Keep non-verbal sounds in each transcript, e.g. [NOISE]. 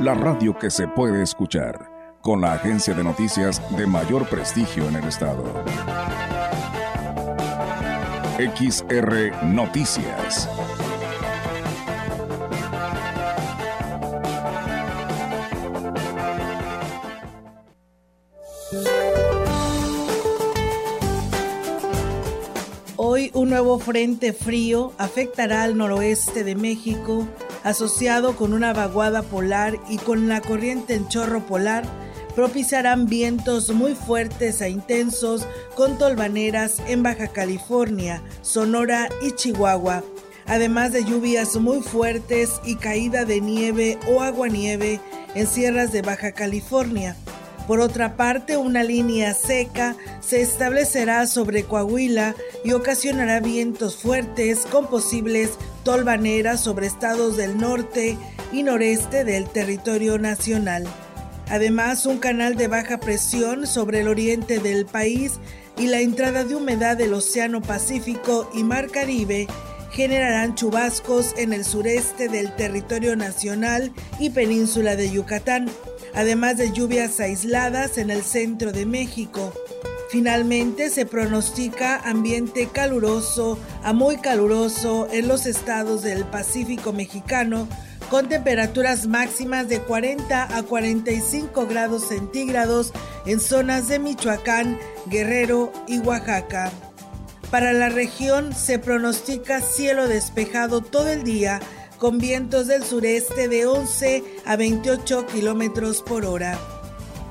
la radio que se puede escuchar, con la agencia de noticias de mayor prestigio en el estado. XR Noticias. Hoy un nuevo frente frío afectará al noroeste de México asociado con una vaguada polar y con la corriente en chorro polar, propiciarán vientos muy fuertes e intensos con tolvaneras en Baja California, Sonora y Chihuahua, además de lluvias muy fuertes y caída de nieve o aguanieve en sierras de Baja California. Por otra parte, una línea seca se establecerá sobre Coahuila y ocasionará vientos fuertes con posibles tolvaneras sobre estados del norte y noreste del territorio nacional. Además, un canal de baja presión sobre el oriente del país y la entrada de humedad del Océano Pacífico y Mar Caribe generarán chubascos en el sureste del territorio nacional y península de Yucatán además de lluvias aisladas en el centro de México. Finalmente se pronostica ambiente caluroso a muy caluroso en los estados del Pacífico mexicano con temperaturas máximas de 40 a 45 grados centígrados en zonas de Michoacán, Guerrero y Oaxaca. Para la región se pronostica cielo despejado todo el día con vientos del sureste de 11 a 28 kilómetros por hora.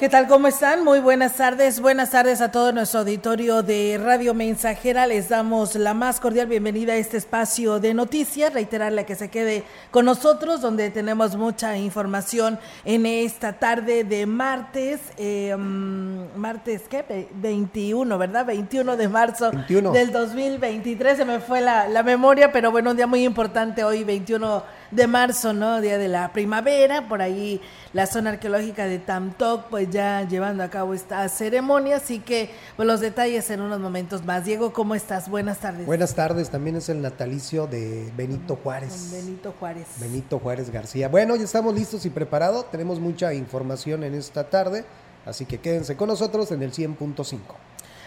¿Qué tal? ¿Cómo están? Muy buenas tardes. Buenas tardes a todo nuestro auditorio de Radio Mensajera. Les damos la más cordial bienvenida a este espacio de noticias. Reiterarle que se quede con nosotros, donde tenemos mucha información en esta tarde de martes. Eh, mm, martes, ¿qué? 21, ¿verdad? 21 de marzo del 2023. Se me fue la, la memoria, pero bueno, un día muy importante hoy, 21 de marzo, ¿no? Día de la primavera, por ahí la zona arqueológica de Tamtoc, pues ya llevando a cabo esta ceremonia, así que pues los detalles en unos momentos más. Diego, ¿cómo estás? Buenas tardes. Buenas tardes, también es el natalicio de Benito Juárez. Benito Juárez. Benito Juárez García. Bueno, ya estamos listos y preparados, tenemos mucha información en esta tarde, así que quédense con nosotros en el 100.5.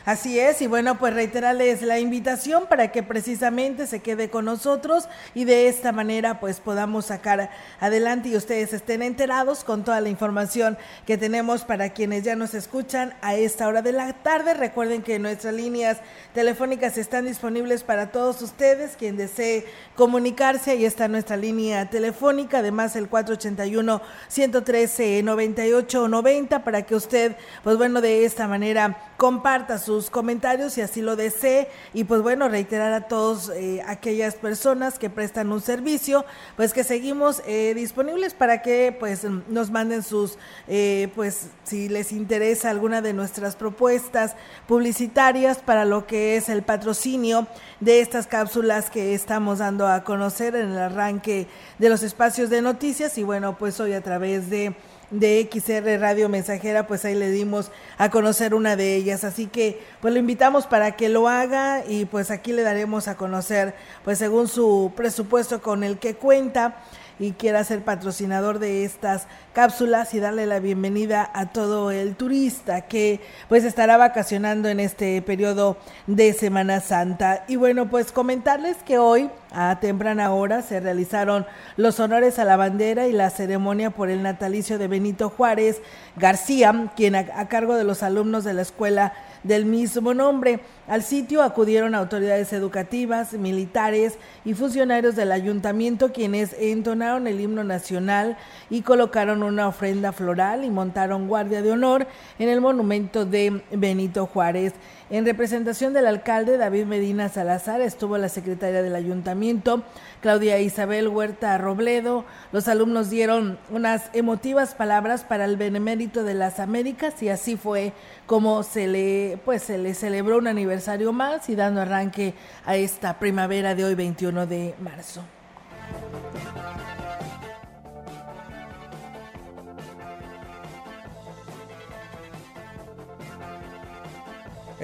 Así es, y bueno, pues reiterarles la invitación para que precisamente se quede con nosotros y de esta manera pues podamos sacar adelante y ustedes estén enterados con toda la información que tenemos para quienes ya nos escuchan a esta hora de la tarde. Recuerden que nuestras líneas telefónicas están disponibles para todos ustedes, quien desee comunicarse, ahí está nuestra línea telefónica, además el 481 113 98 90 para que usted pues bueno, de esta manera comparta sus comentarios si así lo desee. Y pues bueno, reiterar a todos eh, aquellas personas que prestan un servicio, pues que seguimos eh, disponibles para que pues nos manden sus, eh, pues si les interesa alguna de nuestras propuestas publicitarias para lo que es el patrocinio de estas cápsulas que estamos dando a conocer en el arranque de los espacios de noticias. Y bueno, pues hoy a través de de XR Radio Mensajera, pues ahí le dimos a conocer una de ellas. Así que pues lo invitamos para que lo haga y pues aquí le daremos a conocer, pues según su presupuesto con el que cuenta y quiera ser patrocinador de estas cápsulas y darle la bienvenida a todo el turista que pues estará vacacionando en este periodo de Semana Santa. Y bueno, pues comentarles que hoy A temprana hora se realizaron los honores a la bandera y la ceremonia por el natalicio de Benito Juárez García, quien a, cargo de los alumnos de la escuela del mismo nombre. Al sitio acudieron autoridades educativas, militares y funcionarios del ayuntamiento quienes entonaron el himno nacional y colocaron una ofrenda floral y montaron guardia de honor en el monumento de Benito Juárez. En representación del alcalde David Medina Salazar estuvo la secretaria del ayuntamiento, Claudia Isabel Huerta Robledo. Los alumnos dieron unas emotivas palabras para el benemérito de las Américas y así fue como se le, pues, se le celebró un aniversario más y dando arranque a esta primavera de hoy 21 de marzo.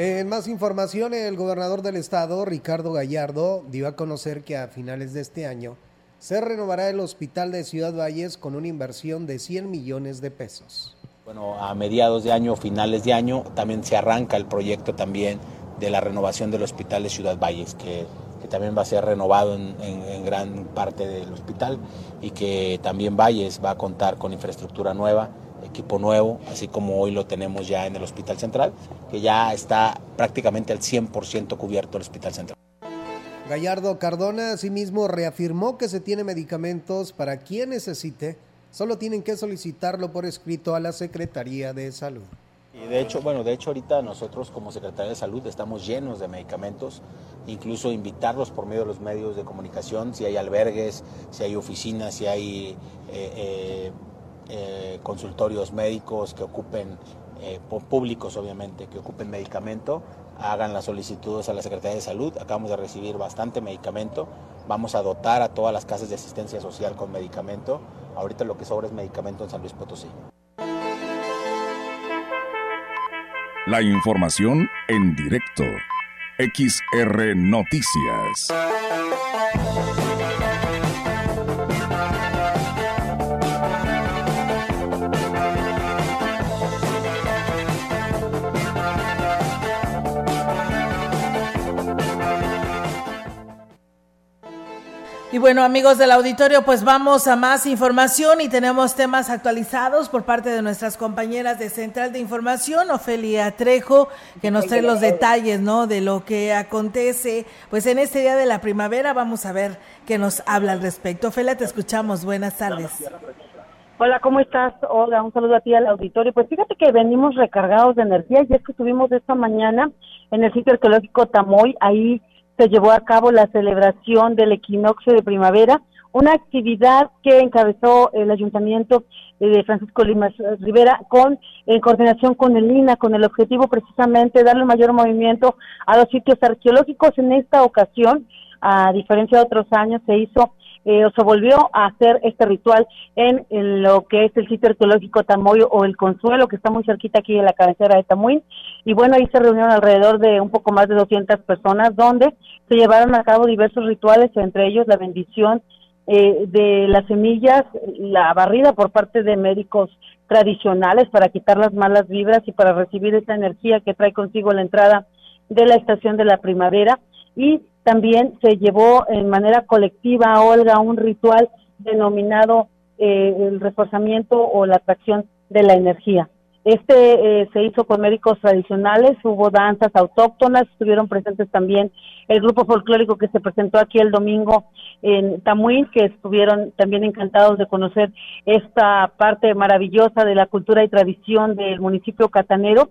En más información, el gobernador del estado, Ricardo Gallardo, dio a conocer que a finales de este año se renovará el hospital de Ciudad Valles con una inversión de 100 millones de pesos. Bueno, a mediados de año, finales de año, también se arranca el proyecto también de la renovación del hospital de Ciudad Valles, que, también va a ser renovado en, en, gran parte del hospital y que también Valles va a contar con infraestructura nueva equipo nuevo, así como hoy lo tenemos ya en el Hospital Central, que ya está prácticamente al 100% cubierto el Hospital Central. Gallardo Cardona asimismo reafirmó que se tiene medicamentos para quien necesite, solo tienen que solicitarlo por escrito a la Secretaría de Salud. Y de hecho, bueno, de hecho ahorita nosotros como Secretaría de Salud estamos llenos de medicamentos, incluso invitarlos por medio de los medios de comunicación, si hay albergues, si hay oficinas, si hay eh, eh, eh, consultorios médicos que ocupen, eh, públicos obviamente, que ocupen medicamento, hagan las solicitudes a la Secretaría de Salud. Acabamos de recibir bastante medicamento. Vamos a dotar a todas las casas de asistencia social con medicamento. Ahorita lo que sobra es medicamento en San Luis Potosí. La información en directo. XR Noticias. Y bueno, amigos del auditorio, pues vamos a más información y tenemos temas actualizados por parte de nuestras compañeras de Central de Información, Ofelia Trejo, que nos trae los detalles, ¿no? De lo que acontece, pues en este día de la primavera, vamos a ver qué nos habla al respecto. Ofelia, te escuchamos. Buenas tardes. Hola, ¿cómo estás? Hola, un saludo a ti al auditorio. Pues fíjate que venimos recargados de energía y es que estuvimos esta mañana en el sitio arqueológico Tamoy, ahí se llevó a cabo la celebración del equinoccio de primavera, una actividad que encabezó el ayuntamiento de Francisco Limas Rivera con en coordinación con el INA, con el objetivo precisamente de darle mayor movimiento a los sitios arqueológicos. En esta ocasión, a diferencia de otros años, se hizo eh, se volvió a hacer este ritual en, lo que es el sitio arqueológico Tamoyo o el Consuelo, que está muy cerquita aquí de la cabecera de Tamuín. Y bueno, ahí se reunieron alrededor de un poco más de 200 personas, donde se llevaron a cabo diversos rituales, entre ellos la bendición eh, de las semillas, la barrida por parte de médicos tradicionales para quitar las malas vibras y para recibir esa energía que trae consigo la entrada de la estación de la primavera y también se llevó en manera colectiva, Olga, un ritual denominado eh, el reforzamiento o la atracción de la energía. Este eh, se hizo con médicos tradicionales, hubo danzas autóctonas, estuvieron presentes también el grupo folclórico que se presentó aquí el domingo en Tamuín, que estuvieron también encantados de conocer esta parte maravillosa de la cultura y tradición del municipio catanero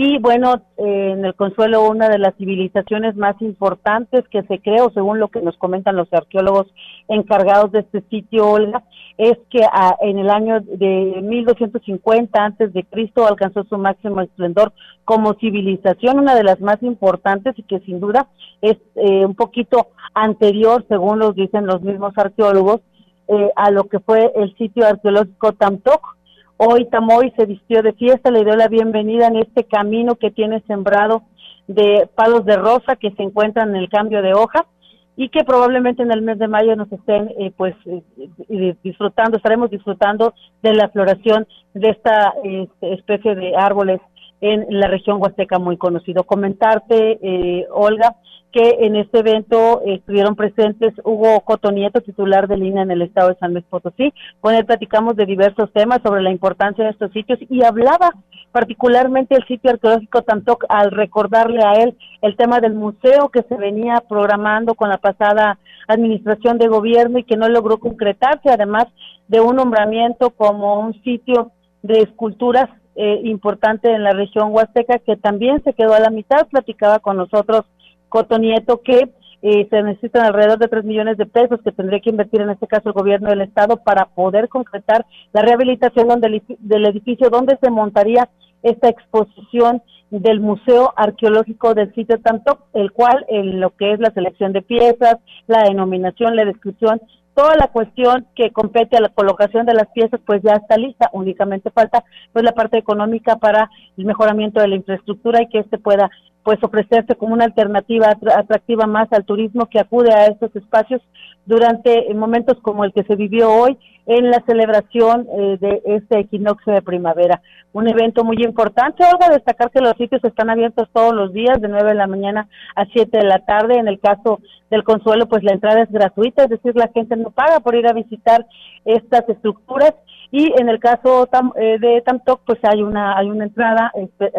y bueno, eh, en el Consuelo, una de las civilizaciones más importantes que se creó, según lo que nos comentan los arqueólogos encargados de este sitio, Olga, es que ah, en el año de 1250 antes de Cristo alcanzó su máximo esplendor como civilización, una de las más importantes y que sin duda es eh, un poquito anterior, según los dicen los mismos arqueólogos, eh, a lo que fue el sitio arqueológico Tamtoc, Hoy Tamoy se vistió de fiesta, le dio la bienvenida en este camino que tiene sembrado de palos de rosa que se encuentran en el cambio de hoja y que probablemente en el mes de mayo nos estén eh, pues eh, eh, disfrutando, estaremos disfrutando de la floración de esta este, especie de árboles en la región huasteca muy conocido. Comentarte, Olga, que en este evento estuvieron presentes Hugo Cotonieto, titular de línea en el estado de San Luis Potosí. Con él platicamos de diversos temas sobre la importancia de estos sitios y hablaba particularmente el sitio arqueológico Tantoc al recordarle a él el tema del museo que se venía programando con la pasada administración de gobierno y que no logró concretarse, además de un nombramiento como un sitio de esculturas eh, importante en la región huasteca que también se quedó a la mitad, platicaba con nosotros Cotonieto que eh, se necesitan alrededor de 3 millones de pesos que tendría que invertir en este caso el gobierno del estado para poder concretar la rehabilitación donde, del edificio donde se montaría esta exposición del Museo Arqueológico del sitio Tanto, el cual en lo que es la selección de piezas, la denominación, la descripción toda la cuestión que compete a la colocación de las piezas pues ya está lista, únicamente falta pues la parte económica para el mejoramiento de la infraestructura y que este pueda pues ofrecerse como una alternativa atractiva más al turismo que acude a estos espacios durante momentos como el que se vivió hoy en la celebración eh, de este equinoccio de primavera. Un evento muy importante. Algo destacar que los sitios están abiertos todos los días de 9 de la mañana a 7 de la tarde. En el caso del Consuelo, pues la entrada es gratuita, es decir, la gente no paga por ir a visitar estas estructuras y en el caso eh, de Tamtoc pues hay una hay una entrada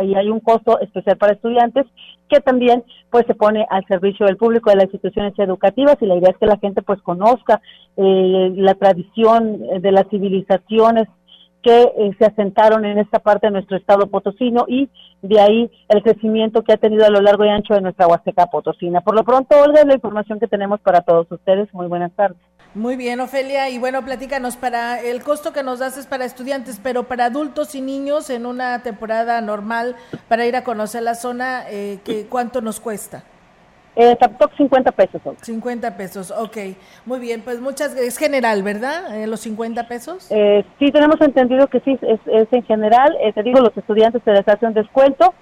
y hay un costo especial para estudiantes que también pues se pone al servicio del público de las instituciones educativas y la idea es que la gente pues conozca eh, la tradición de las civilizaciones que eh, se asentaron en esta parte de nuestro estado potosino y de ahí el crecimiento que ha tenido a lo largo y ancho de nuestra Huasteca Potosina. Por lo pronto, Olga, la información que tenemos para todos ustedes. Muy buenas tardes. Muy bien, Ofelia. Y bueno, platícanos, para el costo que nos das es para estudiantes, pero para adultos y niños en una temporada normal para ir a conocer la zona, eh, ¿cuánto nos cuesta? Eh, 50 pesos. 50 pesos, ok. Muy bien, pues muchas Es general, ¿verdad? Eh, los 50 pesos. Eh, sí, tenemos entendido que sí, es, en general. Eh, te digo, los estudiantes se les hace un descuento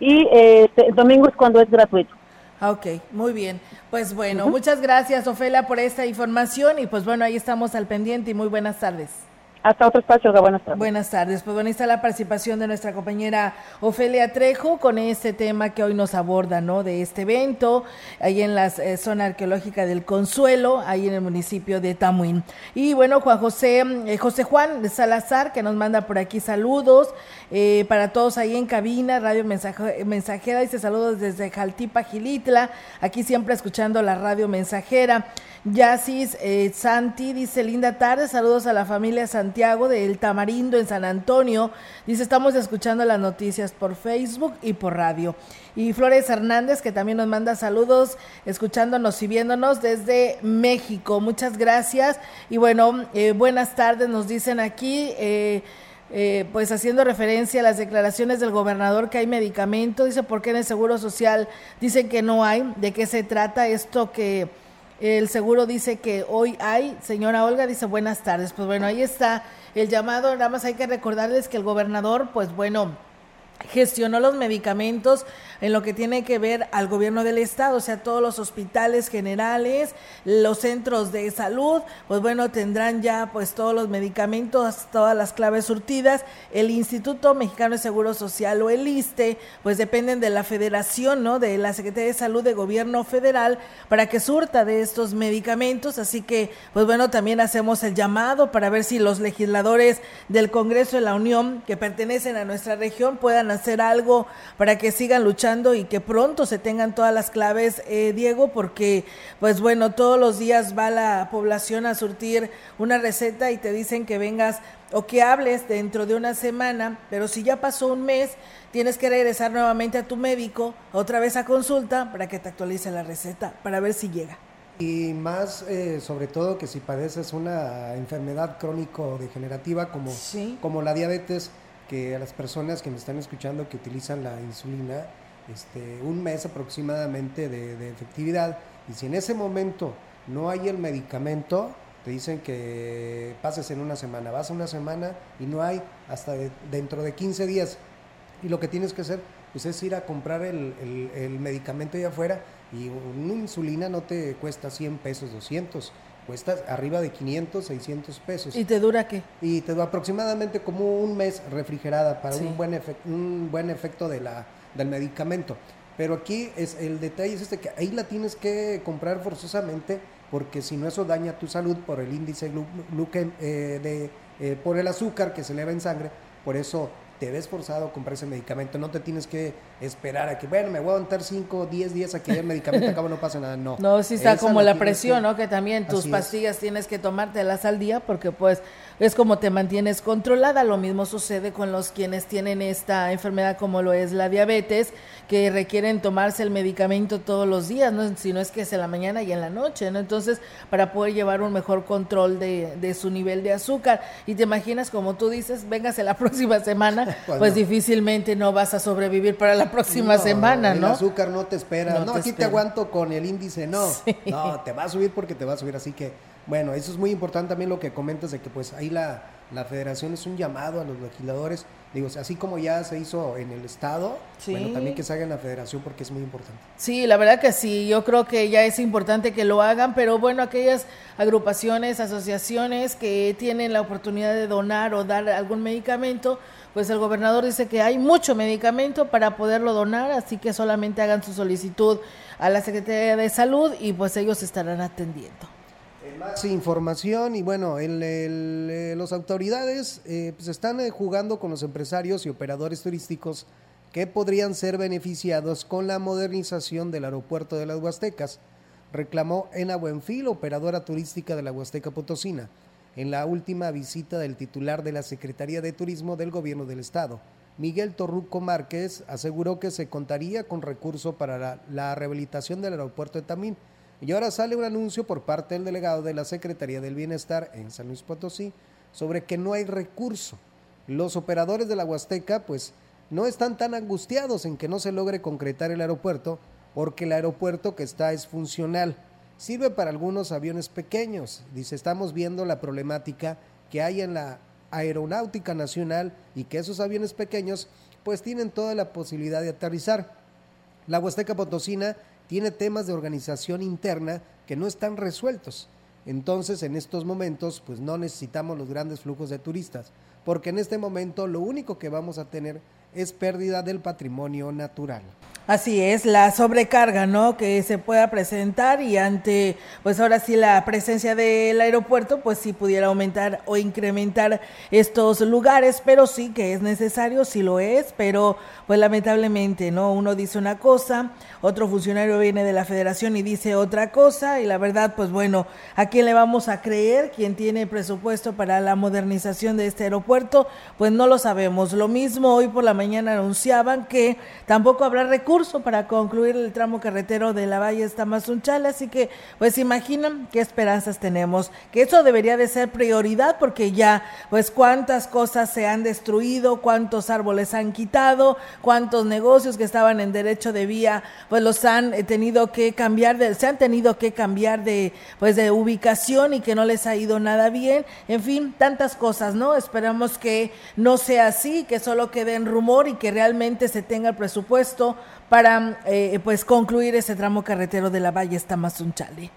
y eh, el domingo es cuando es gratuito. Ah, ok, muy bien. Pues bueno, muchas gracias, Ofelia, por esta información y pues bueno, ahí estamos al pendiente y muy buenas tardes. Hasta otro espacio, buenas tardes. Buenas tardes. Pues bueno, está la participación de nuestra compañera Ofelia Trejo con este tema que hoy nos aborda, ¿no? De este evento, ahí en la eh, zona arqueológica del Consuelo, ahí en el municipio de Tamuín. Y bueno, Juan José, eh, José Juan de Salazar, que nos manda por aquí saludos eh, para todos ahí en cabina, Radio Mensajera, dice saludos desde Jaltipa, Gilitla, aquí siempre escuchando la Radio Mensajera. Yacis eh, Santi dice, linda tarde, saludos a la familia Santiago de El Tamarindo en San Antonio. Dice, estamos escuchando las noticias por Facebook y por radio. Y Flores Hernández, que también nos manda saludos, escuchándonos y viéndonos desde México. Muchas gracias. Y bueno, eh, buenas tardes, nos dicen aquí. Eh, eh, pues haciendo referencia a las declaraciones del gobernador que hay medicamento, dice, ¿por qué en el Seguro Social dicen que no hay? ¿De qué se trata esto que el seguro dice que hoy hay. Señora Olga dice buenas tardes. Pues bueno, ahí está el llamado. Nada más hay que recordarles que el gobernador, pues bueno, gestionó los medicamentos en lo que tiene que ver al gobierno del estado, o sea, todos los hospitales generales, los centros de salud, pues bueno, tendrán ya pues todos los medicamentos, todas las claves surtidas. El Instituto Mexicano de Seguro Social o el ISTE, pues dependen de la federación, ¿no? De la Secretaría de Salud de Gobierno Federal para que surta de estos medicamentos, así que pues bueno, también hacemos el llamado para ver si los legisladores del Congreso de la Unión que pertenecen a nuestra región puedan hacer algo para que sigan luchando y que pronto se tengan todas las claves, eh, Diego, porque pues bueno, todos los días va la población a surtir una receta y te dicen que vengas o que hables dentro de una semana, pero si ya pasó un mes, tienes que regresar nuevamente a tu médico, otra vez a consulta, para que te actualice la receta, para ver si llega. Y más, eh, sobre todo, que si padeces una enfermedad crónico-degenerativa como, como la diabetes, a las personas que me están escuchando que utilizan la insulina, este, un mes aproximadamente de, efectividad, y si en ese momento no hay el medicamento, te dicen que pases en una semana, vas a una semana y no hay hasta dentro de 15 días. Y lo que tienes que hacer pues, es ir a comprar el, el medicamento allá afuera y una insulina no te cuesta 100 pesos, 200 cuesta arriba de 500, 600 pesos. ¿Y te dura qué? Y te dura aproximadamente como un mes refrigerada para un, buen un buen efecto de la, del medicamento. Pero aquí es el detalle es este que ahí la tienes que comprar forzosamente porque si no eso daña tu salud por el índice eh, de, eh, por el azúcar que se eleva en sangre. Por eso te ves forzado a comprar ese medicamento. No te tienes que esperar a que, bueno, me voy a aguantar 5 o 10 días a que el medicamento acabo, no pasa nada. No. No, sí está como la presión, ¿no? Que también tus pastillas tienes que tomártelas al día porque pues es como te mantienes controlada. Lo mismo sucede con los quienes tienen esta enfermedad como lo es la diabetes, que requieren tomarse el medicamento todos los días, ¿no? si no es que es en la mañana y en la noche, ¿no? Entonces, para poder llevar un mejor control de, de su nivel de azúcar. Y te imaginas, como tú dices, véngase la [LAUGHS] próxima semana, [LAUGHS] pues difícilmente no vas a sobrevivir para la próxima semana, ¿no? El azúcar no te espera. No, aquí te aguanto con el índice, no. [LAUGHS] No, te va a subir porque te va a subir, así que bueno, eso es muy importante también lo que comentas de que pues ahí la, la federación es un llamado a los legisladores, digo, así como ya se hizo en el estado, bueno, también que se haga en la federación porque es muy importante. Sí, la verdad que sí, yo creo que ya es importante que lo hagan, pero bueno, aquellas agrupaciones, asociaciones que tienen la oportunidad de donar o dar algún medicamento, pues el gobernador dice que hay mucho medicamento para poderlo donar, así que solamente hagan su solicitud a la Secretaría de Salud y pues ellos estarán atendiendo. Más información y bueno, el, eh, las autoridades eh, pues están eh, jugando con los empresarios y operadores turísticos que podrían ser beneficiados con la modernización del aeropuerto de las Huastecas, reclamó Ena Buenfil, operadora turística de la Huasteca Potosina, en la última visita del titular de la Secretaría de Turismo del Gobierno del Estado. Miguel Torruco Márquez aseguró que se contaría con recurso para la rehabilitación del aeropuerto de Tamín y ahora sale un anuncio por parte del delegado de la Secretaría del Bienestar en San Luis Potosí sobre que no hay recurso. Los operadores de la Huasteca pues no están tan angustiados en que no se logre concretar el aeropuerto porque el aeropuerto que está es funcional. Sirve para algunos aviones pequeños. Dice, estamos viendo la problemática que hay en la aeronáutica nacional y que esos aviones pequeños pues tienen toda la posibilidad de aterrizar. La Huasteca Potosina tiene temas de organización interna que no están resueltos. Entonces, en estos momentos, pues no necesitamos los grandes flujos de turistas, porque en este momento lo único que vamos a tener es pérdida del patrimonio natural. Así es, la sobrecarga, ¿no? Que se pueda presentar y ante, pues ahora sí, la presencia del aeropuerto, pues sí pudiera aumentar o incrementar estos lugares, pero sí que es necesario, sí lo es, pero pues lamentablemente, ¿no? Uno dice una cosa, otro funcionario viene de la federación y dice otra cosa, y la verdad, pues bueno, ¿a quién le vamos a creer? ¿Quién tiene presupuesto para la modernización de este aeropuerto? Pues no lo sabemos. Lo mismo hoy por la mañana anunciaban que tampoco habrá recursos para concluir el tramo carretero de la Valle Tamazunchal, así que pues imaginan qué esperanzas tenemos, que eso debería de ser prioridad porque ya pues cuántas cosas se han destruido, cuántos árboles han quitado, cuántos negocios que estaban en derecho de vía pues los han eh, tenido que cambiar de, se han tenido que cambiar de pues de ubicación y que no les ha ido nada bien, en fin, tantas cosas, ¿no? Esperamos que no sea así, que solo quede en y que realmente se tenga el presupuesto para eh, pues concluir ese tramo carretero de la Valle Tamazunchale.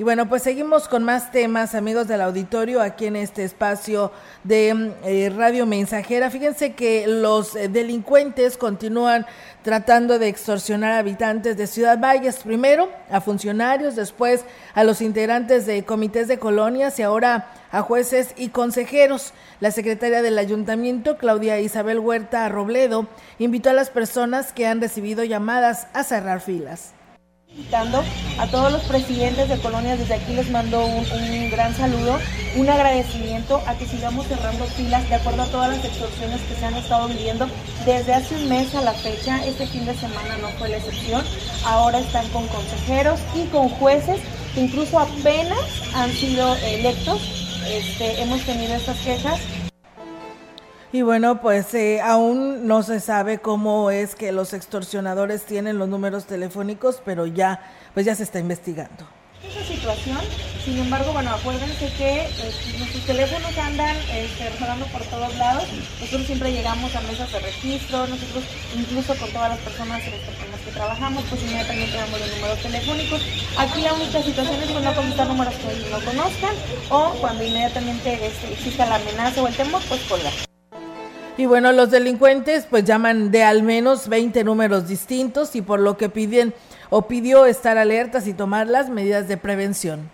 Y bueno, pues seguimos con más temas, amigos del auditorio, aquí en este espacio de eh, Radio Mensajera. Fíjense que los eh, delincuentes continúan tratando de extorsionar a habitantes de Ciudad Valles, primero a funcionarios, después a los integrantes de comités de colonias y ahora a jueces y consejeros. La secretaria del ayuntamiento, Claudia Isabel Huerta Robledo, invitó a las personas que han recibido llamadas a cerrar filas invitando a todos los presidentes de colonias, desde aquí les mando un, gran saludo, un agradecimiento a que sigamos cerrando filas de acuerdo a todas las extorsiones que se han estado viviendo. Desde hace un mes a la fecha, este fin de semana no fue la excepción, ahora están con consejeros y con jueces que incluso apenas han sido electos, este, hemos tenido estas quejas y bueno, pues eh, aún no se sabe cómo es que los extorsionadores tienen los números telefónicos, pero ya, pues ya se está investigando. Esa situación, sin embargo, bueno, acuérdense que eh, nuestros teléfonos andan este, por todos lados. Nosotros siempre llegamos a mesas de registro, nosotros incluso con todas las personas con las que trabajamos, pues inmediatamente damos los números telefónicos. Aquí la única situación es cuando contestar números que no conozcan o cuando inmediatamente este, exista la amenaza o el temor, pues colgar. Y bueno, los delincuentes pues llaman de al menos 20 números distintos y por lo que piden o pidió estar alertas y tomar las medidas de prevención.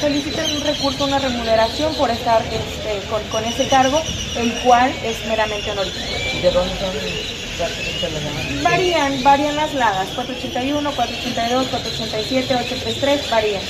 Solicitan un recurso, una remuneración por estar este, con, ese cargo, el cual es meramente honorífico. ¿De dónde son? Varían, varían las lagas, 481, 482, 487, 833, varían.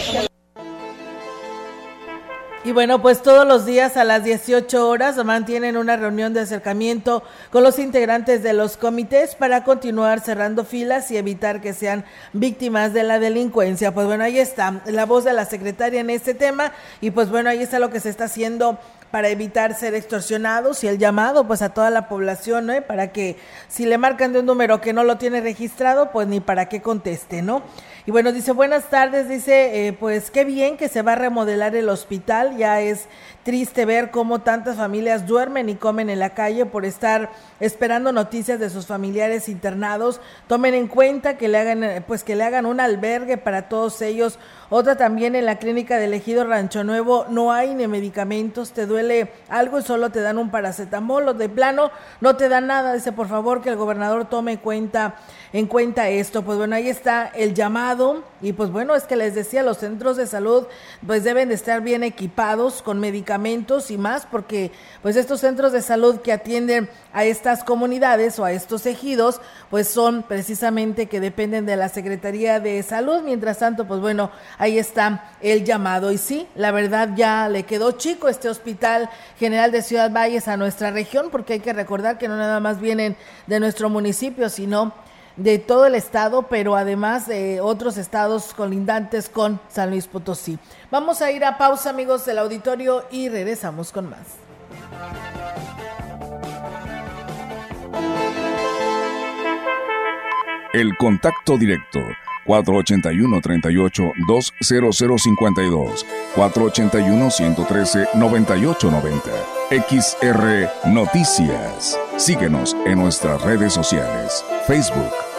Y bueno, pues todos los días a las 18 horas mantienen una reunión de acercamiento con los integrantes de los comités para continuar cerrando filas y evitar que sean víctimas de la delincuencia. Pues bueno, ahí está la voz de la secretaria en este tema y pues bueno, ahí está lo que se está haciendo para evitar ser extorsionados y el llamado pues a toda la población, ¿no? Para que si le marcan de un número que no lo tiene registrado, pues ni para qué conteste, ¿no? Y bueno, dice, buenas tardes, dice, eh, pues qué bien que se va a remodelar el hospital, ya es triste ver cómo tantas familias duermen y comen en la calle por estar esperando noticias de sus familiares internados. Tomen en cuenta que le hagan, eh, pues que le hagan un albergue para todos ellos. Otra también en la clínica del Ejido Rancho Nuevo no hay ni medicamentos, te duele algo y solo te dan un paracetamol o de plano no te dan nada. Dice, por favor, que el gobernador tome cuenta en cuenta esto. Pues bueno, ahí está el llamado y pues bueno, es que les decía, los centros de salud pues deben de estar bien equipados con medicamentos y más porque pues estos centros de salud que atienden a estas comunidades o a estos ejidos pues son precisamente que dependen de la Secretaría de Salud. Mientras tanto, pues bueno, ahí está el llamado y sí, la verdad ya le quedó chico este Hospital General de Ciudad Valles a nuestra región porque hay que recordar que no nada más vienen de nuestro municipio, sino de todo el estado, pero además de otros estados colindantes con San Luis Potosí. Vamos a ir a pausa, amigos del auditorio, y regresamos con más. El contacto directo 481-38-20052, 481-113-9890. XR Noticias. Síguenos en nuestras redes sociales, Facebook,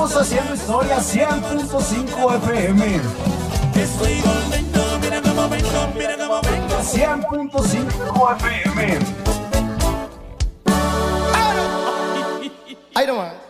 kilashuasteco.com. haciendo historia 100.5 FM. Estoy mira cómo vengo, mira cómo vengo. 100.5 FM. Ahí nomás.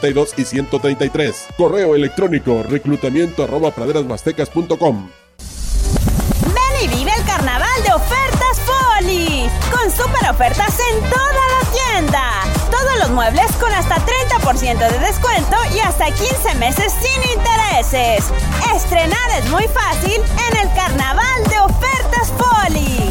y 133. Correo electrónico reclutamiento arroba praderasmastecas.com. Ven y vive el carnaval de ofertas Poli. Con super ofertas en toda la tienda. Todos los muebles con hasta 30% de descuento y hasta 15 meses sin intereses. Estrenar es muy fácil en el carnaval de ofertas Poli.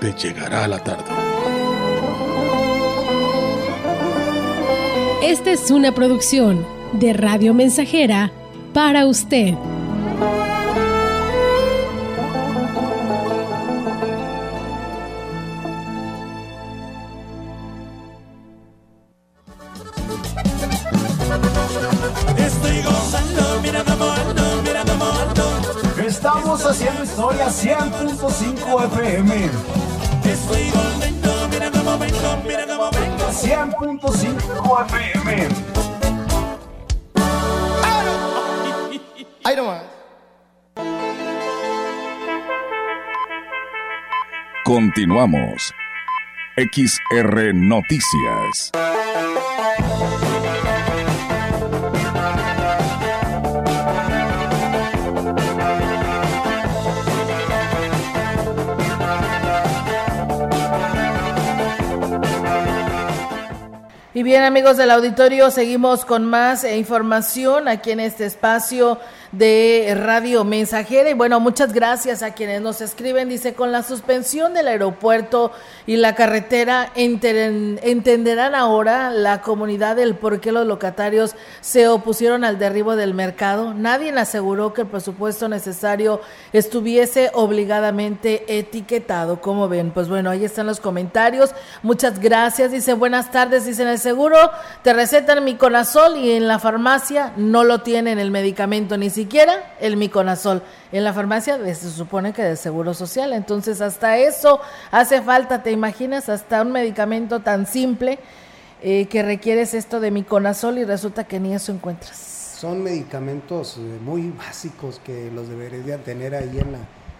te llegará la tarde. Esta es una producción de Radio Mensajera para usted. XR Noticias. Y bien amigos del auditorio, seguimos con más información aquí en este espacio de Radio Mensajera. Y bueno, muchas gracias a quienes nos escriben. Dice, con la suspensión del aeropuerto y la carretera, enten- entenderán ahora la comunidad del por qué los locatarios se opusieron al derribo del mercado. Nadie aseguró que el presupuesto necesario estuviese obligadamente etiquetado. Como ven, pues bueno, ahí están los comentarios. Muchas gracias. Dice, buenas tardes. Dice, en el seguro te recetan miconazol y en la farmacia no lo tienen el medicamento, ni siquiera el miconazol. En la farmacia eh, se supone que de seguro social. Entonces, hasta eso hace falta, ¿te imaginas? Hasta un medicamento tan simple eh, que requieres esto de miconazol y resulta que ni eso encuentras. Son medicamentos eh, muy [LAUGHS] básicos que los deberían tener ahí en la,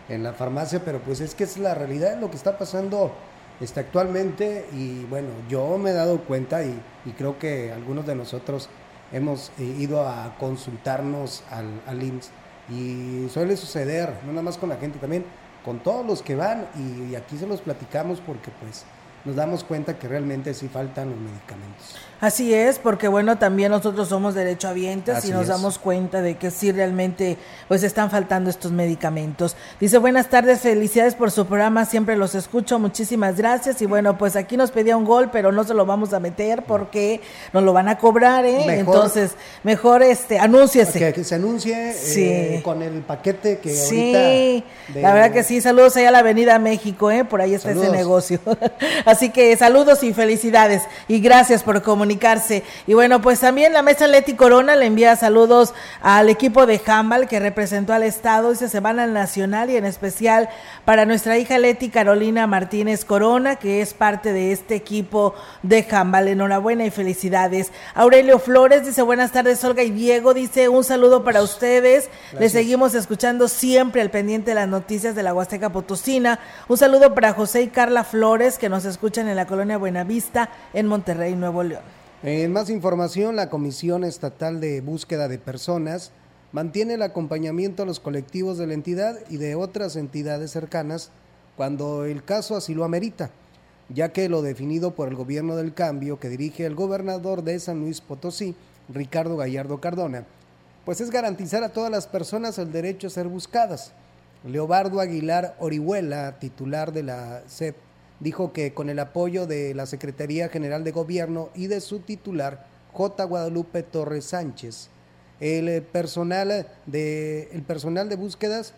en la farmacia, pero pues es que es la realidad lo que está pasando este, actualmente y bueno, yo me he dado cuenta y, y creo que algunos de nosotros hemos eh, ido a consultarnos al, al IMSS y suele suceder, no nada más con la gente, también con todos los que van y, y aquí se los platicamos porque pues nos damos cuenta que realmente sí faltan los medicamentos. Así es, porque bueno, también nosotros somos derechohabientes Así y nos es. damos cuenta de que sí realmente pues están faltando estos medicamentos. Dice, buenas tardes, felicidades por su programa, siempre los escucho, muchísimas gracias. Y bueno, pues aquí nos pedía un gol, pero no se lo vamos a meter porque nos lo van a cobrar, ¿eh? Mejor- Entonces, mejor este, anúnciese. Que, que se anuncie Sí. eh, con el paquete que Sí, ahorita... de- la verdad que sí, saludos allá a la Avenida México, ¿eh? por ahí está ese negocio. [LAUGHS] Así que saludos y felicidades y gracias por comunicarse. Y bueno, pues también la mesa Leti Corona le envía saludos al equipo de Jambal que representó al Estado esta semana nacional y en especial para nuestra hija Leti Carolina Martínez Corona, que es parte de este equipo de Jambal. Enhorabuena y felicidades. Aurelio Flores dice buenas tardes, Olga y Diego, dice un saludo para ustedes. Les seguimos escuchando siempre al pendiente de las noticias de la Huasteca Potosina. Un saludo para José y Carla Flores que nos escuchan en la colonia Buenavista en Monterrey, Nuevo León. En más información, la Comisión Estatal de Búsqueda de Personas mantiene el acompañamiento a los colectivos de la entidad y de otras entidades cercanas cuando el caso así lo amerita, ya que lo definido por el gobierno del cambio que dirige el gobernador de San Luis Potosí, Ricardo Gallardo Cardona, pues es garantizar a todas las personas el derecho a ser buscadas. Leobardo Aguilar Orihuela, titular de la CEP, dijo que con el apoyo de la Secretaría General de Gobierno y de su titular, J. Guadalupe Torres Sánchez, el personal de, el personal de búsquedas,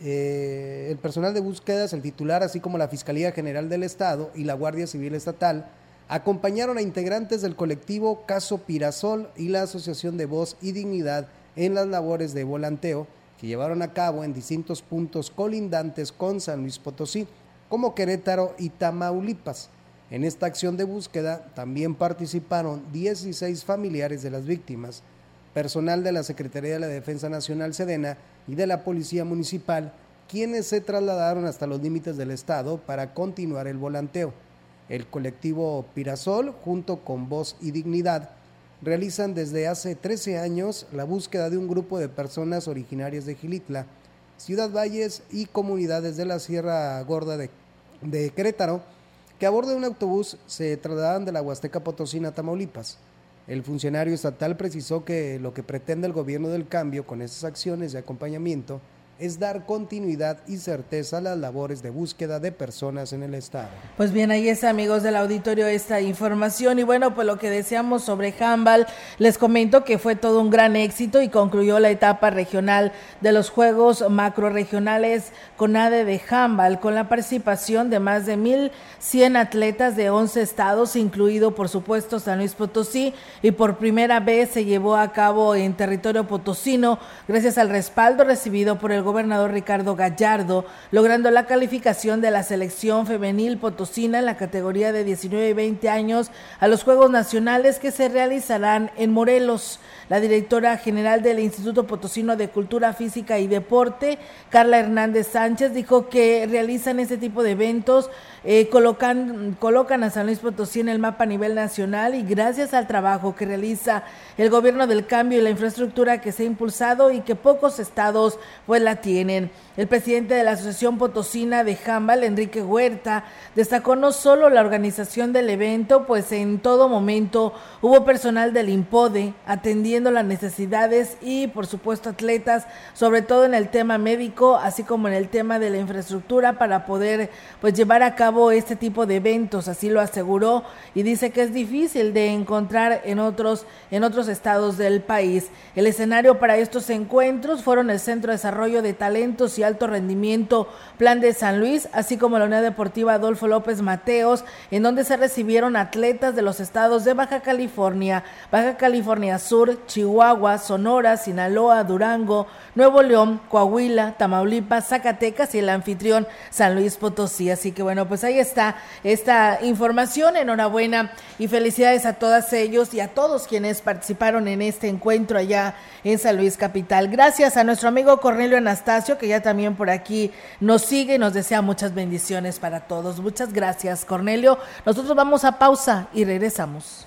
eh, el personal de búsquedas, el titular, así como la Fiscalía General del Estado y la Guardia Civil Estatal, acompañaron a integrantes del colectivo Caso Pirasol y la Asociación de Voz y Dignidad en las labores de volanteo que llevaron a cabo en distintos puntos colindantes con San Luis Potosí, como Querétaro y Tamaulipas. En esta acción de búsqueda también participaron 16 familiares de las víctimas, personal de la Secretaría de la Defensa Nacional Sedena y de la Policía Municipal, quienes se trasladaron hasta los límites del Estado para continuar el volanteo. El colectivo Pirasol, junto con Voz y Dignidad, realizan desde hace 13 años la búsqueda de un grupo de personas originarias de Gilitla, Ciudad Valles y comunidades de la Sierra Gorda de, de Querétaro, que a bordo de un autobús se trasladan de la Huasteca Potosina a Tamaulipas. El funcionario estatal precisó que lo que pretende el gobierno del cambio con esas acciones de acompañamiento es dar continuidad y certeza a las labores de búsqueda de personas en el Estado. Pues bien, ahí es amigos del auditorio esta información y bueno, pues lo que deseamos sobre Handball, les comento que fue todo un gran éxito y concluyó la etapa regional de los Juegos Macroregionales con ADE de Handball con la participación de más de 1.100 atletas de 11 estados, incluido por supuesto San Luis Potosí y por primera vez se llevó a cabo en territorio potosino gracias al respaldo recibido por el gobernador Ricardo Gallardo, logrando la calificación de la selección femenil potosina en la categoría de 19 y 20 años a los Juegos Nacionales que se realizarán en Morelos. La directora general del Instituto Potosino de Cultura Física y Deporte, Carla Hernández Sánchez, dijo que realizan este tipo de eventos, eh, colocan, colocan a San Luis Potosí en el mapa a nivel nacional y gracias al trabajo que realiza el gobierno del cambio y la infraestructura que se ha impulsado y que pocos estados pues la tienen. El presidente de la Asociación Potosina de Jambal, Enrique Huerta, destacó no solo la organización del evento, pues en todo momento hubo personal del IMPODE atendiendo las necesidades y, por supuesto, atletas, sobre todo en el tema médico, así como en el tema de la infraestructura para poder pues llevar a cabo este tipo de eventos, así lo aseguró y dice que es difícil de encontrar en otros en otros estados del país. El escenario para estos encuentros fueron el Centro de Desarrollo de Talentos y alto rendimiento Plan de San Luis, así como la Unidad Deportiva Adolfo López Mateos, en donde se recibieron atletas de los estados de Baja California, Baja California Sur, Chihuahua, Sonora, Sinaloa, Durango, Nuevo León, Coahuila, Tamaulipas, Zacatecas y el anfitrión San Luis Potosí. Así que bueno, pues ahí está esta información. Enhorabuena y felicidades a todos ellos y a todos quienes participaron en este encuentro allá en San Luis Capital. Gracias a nuestro amigo Cornelio Anastasio, que ya también por aquí nos sigue y nos desea muchas bendiciones para todos. Muchas gracias, Cornelio. Nosotros vamos a pausa y regresamos.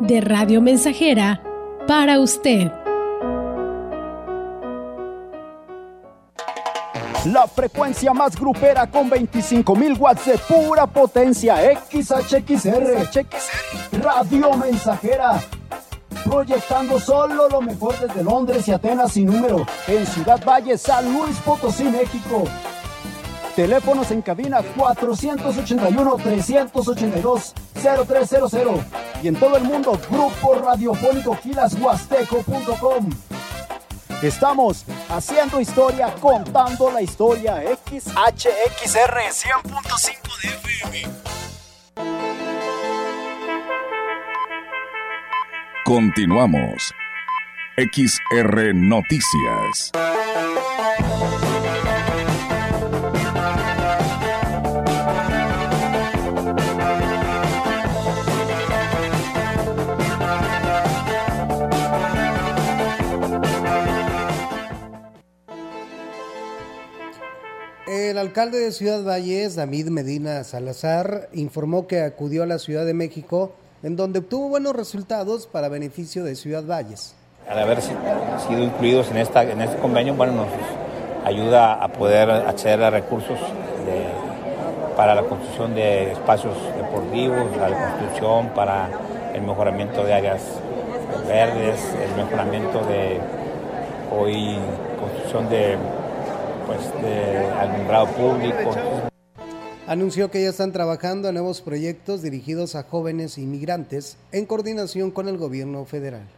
de Radio Mensajera para usted. La frecuencia más grupera con 25.000 watts de pura potencia XHXR. Radio Mensajera. Proyectando solo lo mejor desde Londres y Atenas sin número. En Ciudad Valle, San Luis Potosí, México. Teléfonos en cabina 481-382-0300. Y en todo el mundo, Grupo Radiofónico Gilashuasteco.com. Estamos haciendo historia, contando la historia. XHXR 100.5 de FM. Continuamos. XR Noticias. El alcalde de Ciudad Valles, David Medina Salazar, informó que acudió a la Ciudad de México, en donde obtuvo buenos resultados para beneficio de Ciudad Valles. Al haber sido incluidos en, esta, en este convenio, bueno, nos ayuda a poder acceder a recursos para la construcción de espacios deportivos, la construcción para el mejoramiento de áreas verdes, el mejoramiento de hoy construcción de pues, de alumbrado público. Anunció que ya están trabajando en nuevos proyectos dirigidos a jóvenes inmigrantes en coordinación con el gobierno federal.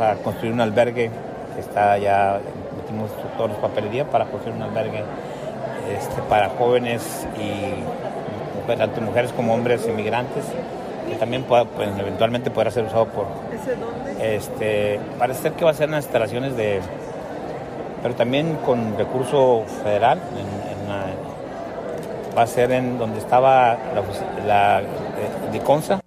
A construir un albergue que está ya, metimos todos los papelería para construir un albergue este, para jóvenes y tanto mujeres como hombres inmigrantes que también pueda, pues, eventualmente podrá ser usado por dice dónde? Este, parece ser que va a ser en las instalaciones de, pero también con recurso federal, va a ser en donde estaba la, la eh, de Consa.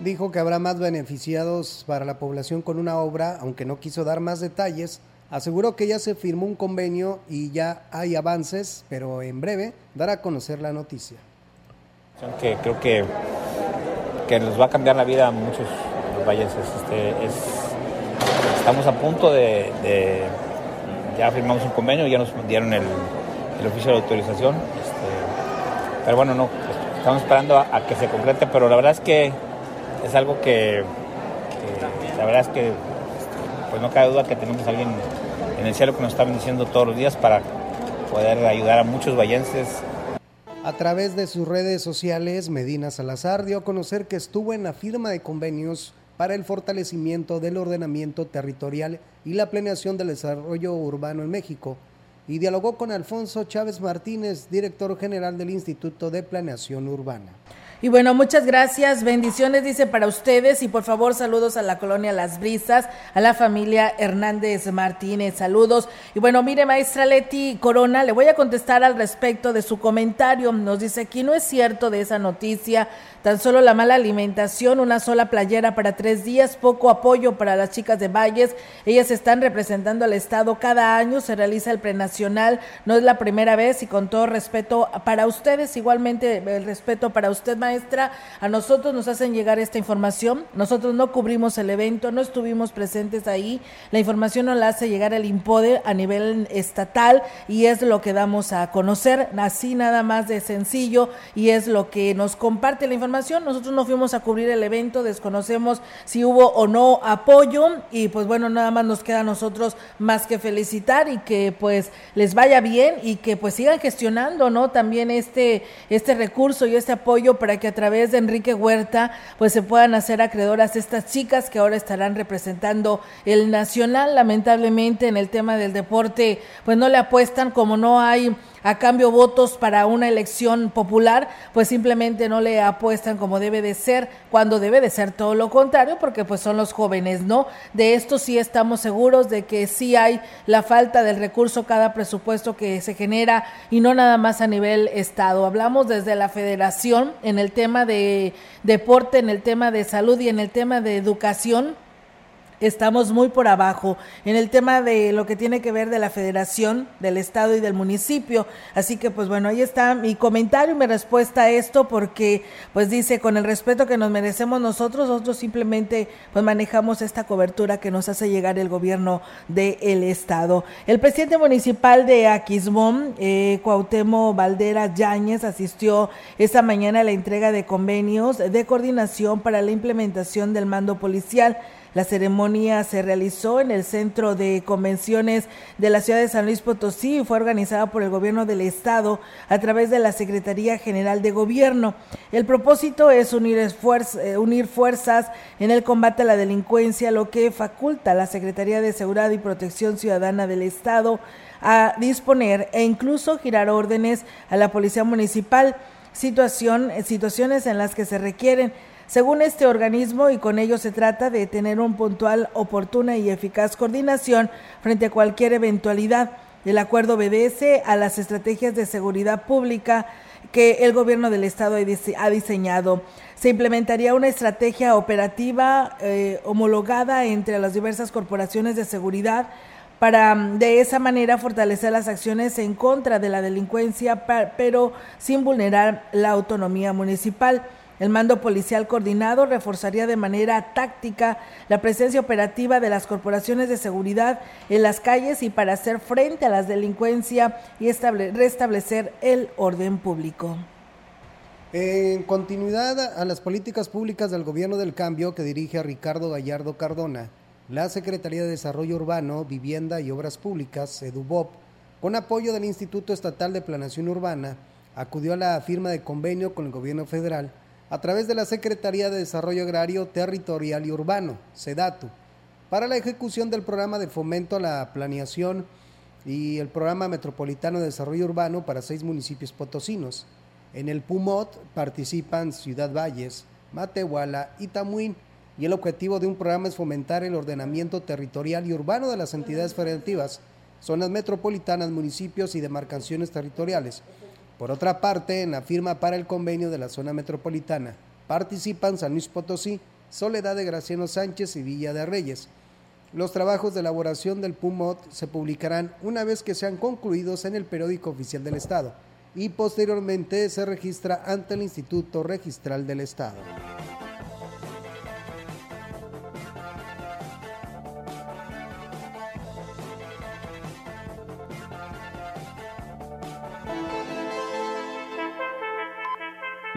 Dijo que habrá más beneficiados para la población con una obra, aunque no quiso dar más detalles. Aseguró que ya se firmó un convenio y ya hay avances, pero en breve dará a conocer la noticia. Que creo que, que nos va a cambiar la vida a muchos vallenses. Este, estamos a punto de, ya firmamos un convenio, ya nos dieron el, oficio de autorización. Este, pero bueno, no, estamos esperando a, que se concrete, pero la verdad es que es algo que, la verdad es que pues no cabe duda que tenemos a alguien en el cielo que nos está bendiciendo todos los días para poder ayudar a muchos vallenses. A través de sus redes sociales, Medina Salazar dio a conocer que estuvo en la firma de convenios para el fortalecimiento del ordenamiento territorial y la planeación del desarrollo urbano en México y dialogó con Alfonso Chávez Martínez, director general del Instituto de Planeación Urbana. Y bueno, muchas gracias, bendiciones dice para ustedes y por favor saludos a la colonia Las Brisas, a la familia Hernández Martínez, saludos. Y bueno, mire maestra Leti Corona, le voy a contestar al respecto de su comentario. Nos dice aquí no es cierto de esa noticia, tan solo la mala alimentación, una sola playera para tres días, poco apoyo para las chicas de Valles. Ellas están representando al Estado cada año, se realiza el prenacional, no es la primera vez y con todo respeto para ustedes, igualmente el respeto para usted. A nosotros nos hacen llegar esta información. Nosotros no cubrimos el evento, no estuvimos presentes ahí. La información nos la hace llegar el IMPODE a nivel estatal y es lo que damos a conocer, así nada más de sencillo y es lo que nos comparte la información. Nosotros no fuimos a cubrir el evento, desconocemos si hubo o no apoyo y pues bueno, nada más nos queda a nosotros más que felicitar y que pues les vaya bien y que pues sigan gestionando, ¿no? También este este recurso y este apoyo para que a través de Enrique Huerta pues se puedan hacer acreedoras estas chicas que ahora estarán representando el nacional. Lamentablemente en el tema del deporte pues no le apuestan como no hay a cambio votos para una elección popular, pues simplemente no le apuestan como debe de ser, cuando debe de ser todo lo contrario, porque pues son los jóvenes, ¿no? De esto sí estamos seguros de que sí hay la falta del recurso cada presupuesto que se genera y no nada más a nivel estado. Hablamos desde la federación en el tema de deporte, en el tema de salud y en el tema de educación estamos muy por abajo en el tema de lo que tiene que ver de la federación, del estado y del municipio. Así que pues bueno, ahí está mi comentario y mi respuesta a esto porque pues dice, con el respeto que nos merecemos nosotros, nosotros simplemente pues manejamos esta cobertura que nos hace llegar el gobierno del estado. El presidente municipal de Aquismón, eh, Cuauhtémoc Valdera Yáñez, asistió esta mañana a la entrega de convenios de coordinación para la implementación del mando policial la ceremonia se realizó en el Centro de Convenciones de la ciudad de San Luis Potosí y fue organizada por el gobierno del estado a través de la Secretaría General de Gobierno. El propósito es unir, eh, unir fuerzas en el combate a la delincuencia, lo que faculta a la Secretaría de Seguridad y Protección Ciudadana del estado a disponer e incluso girar órdenes a la Policía Municipal situación, situaciones en las que se requieren según este organismo, y con ello se trata de tener un puntual, oportuna y eficaz coordinación frente a cualquier eventualidad. El acuerdo obedece a las estrategias de seguridad pública que el gobierno del estado ha diseñado. Se implementaría una estrategia operativa eh, homologada entre las diversas corporaciones de seguridad para de esa manera fortalecer las acciones en contra de la delincuencia, pero sin vulnerar la autonomía municipal. El mando policial coordinado reforzaría de manera táctica la presencia operativa de las corporaciones de seguridad en las calles y para hacer frente a la delincuencia y restablecer el orden público. En continuidad a las políticas públicas del gobierno del cambio que dirige a Ricardo Gallardo Cardona, la Secretaría de Desarrollo Urbano, Vivienda y Obras Públicas, EDUBOP, con apoyo del Instituto Estatal de Planación Urbana, acudió a la firma de convenio con el gobierno federal a través de la Secretaría de Desarrollo Agrario, Territorial y Urbano, SEDATU, para la ejecución del programa de fomento a la planeación y el programa metropolitano de desarrollo urbano para seis municipios potosinos. En el PUMOT participan Ciudad Valles, Matehuala y Tamuín. y el objetivo de un programa es fomentar el ordenamiento territorial y urbano de las entidades federativas, zonas metropolitanas, municipios y demarcaciones territoriales. Por otra parte, en la firma para el convenio de la zona metropolitana participan San Luis Potosí, Soledad de Graciano Sánchez y Villa de Reyes. Los trabajos de elaboración del PUMOT se publicarán una vez que sean concluidos en el periódico oficial del Estado y posteriormente se registra ante el Instituto Registral del Estado.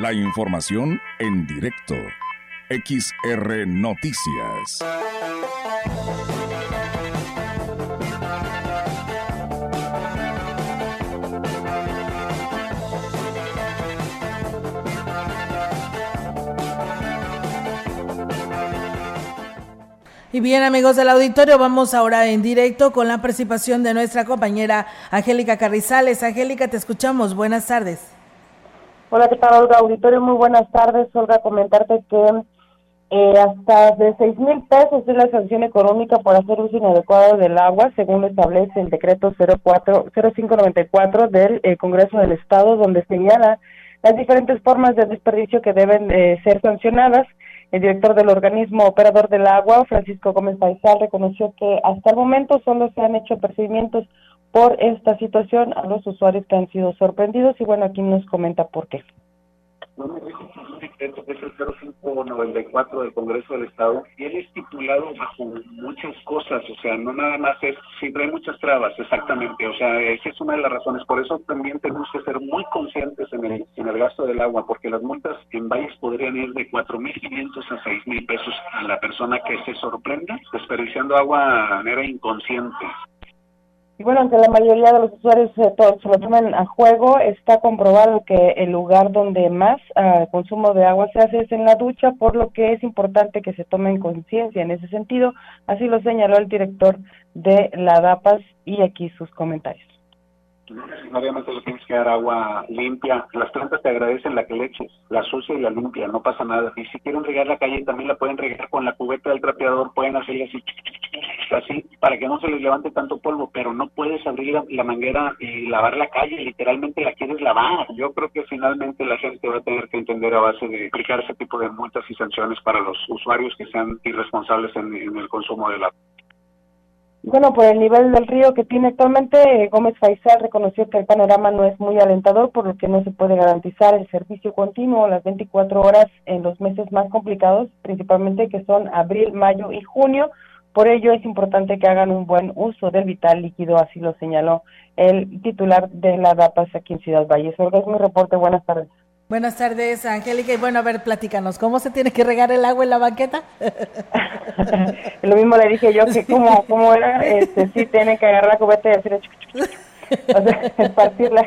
La información en directo. XR Noticias. Y bien, amigos del auditorio, vamos ahora en directo con la participación de nuestra compañera Angélica Carrizales. Angélica, te escuchamos. Buenas tardes. Hola, ¿qué tal, Olga? Auditorio, muy buenas tardes. Olga, comentarte que eh, hasta de seis mil pesos es la sanción económica por hacer uso inadecuado del agua, según establece el decreto 04, 0594 del eh, Congreso del Estado, donde señala las diferentes formas de desperdicio que deben eh, ser sancionadas. El director del organismo operador del agua, Francisco Gómez Paisal, reconoció que hasta el momento solo se han hecho procedimientos por esta situación a los usuarios que han sido sorprendidos y bueno, aquí nos comenta por qué. Un decreto que es el 0594 del Congreso del Estado y él estipulado bajo muchas cosas, o sea, no nada más es, siempre hay muchas trabas, exactamente, o sea, esa es una de las razones, por eso también tenemos que ser muy conscientes en el, en el gasto del agua, porque las multas en valles podrían ir de 4.500 a 6.000 pesos a la persona que se sorprenda desperdiciando agua de manera inconsciente. Y bueno, aunque la mayoría de los usuarios se, se lo tomen a juego, está comprobado que el lugar donde más uh, consumo de agua se hace es en la ducha, por lo que es importante que se tomen conciencia en ese sentido. Así lo señaló el director de la DAPAS y aquí sus comentarios no necesariamente le tienes que dar agua limpia. Las plantas te agradecen la que le eches, la sucia y la limpia, no pasa nada. Y si quieren regar la calle, también la pueden regar con la cubeta del trapeador, pueden hacerle así, así, para que no se les levante tanto polvo, pero no puedes abrir la, manguera y lavar la calle, literalmente la quieres lavar. Yo creo que finalmente la gente va a tener que entender a base de aplicar ese tipo de multas y sanciones para los usuarios que sean irresponsables en, en el consumo del agua. Bueno, por el nivel del río que tiene actualmente, Gómez Faisal reconoció que el panorama no es muy alentador, por lo que no se puede garantizar el servicio continuo las 24 horas en los meses más complicados, principalmente que son abril, mayo y junio. Por ello es importante que hagan un buen uso del vital líquido, así lo señaló el titular de la DAPAS aquí en Ciudad Valles. Olga, es mi reporte. Buenas tardes. Buenas tardes, Angélica. Y bueno, a ver, platícanos, ¿cómo se tiene que regar el agua en la banqueta? [LAUGHS] Lo mismo le dije yo, que como, como era, este, sí, tiene que agarrar la cubeta y decir, o sea, [LAUGHS] partirla.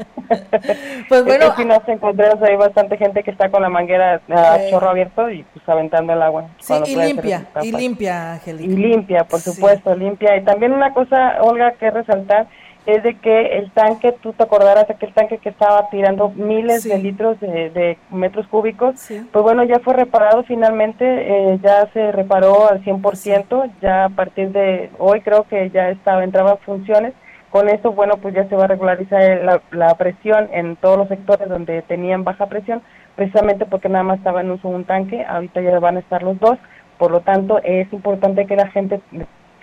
Pues bueno. Es que si nos encontramos hay bastante gente que está con la manguera a eh, chorro abierto y pues aventando el agua. Sí, y limpia, y limpia, Angélica. Y limpia, por supuesto, limpia. Y también una cosa, Olga, que resaltar, es de que el tanque, tú te acordarás aquel tanque que estaba tirando miles de litros de, metros cúbicos, pues bueno, ya fue reparado finalmente, eh, ya se reparó al 100%, ya a partir de hoy creo que ya estaba entraba en funciones. Con eso, bueno, pues ya se va a regularizar la, la presión en todos los sectores donde tenían baja presión, precisamente porque nada más estaba en uso un tanque, ahorita ya van a estar los dos, por lo tanto es importante que la gente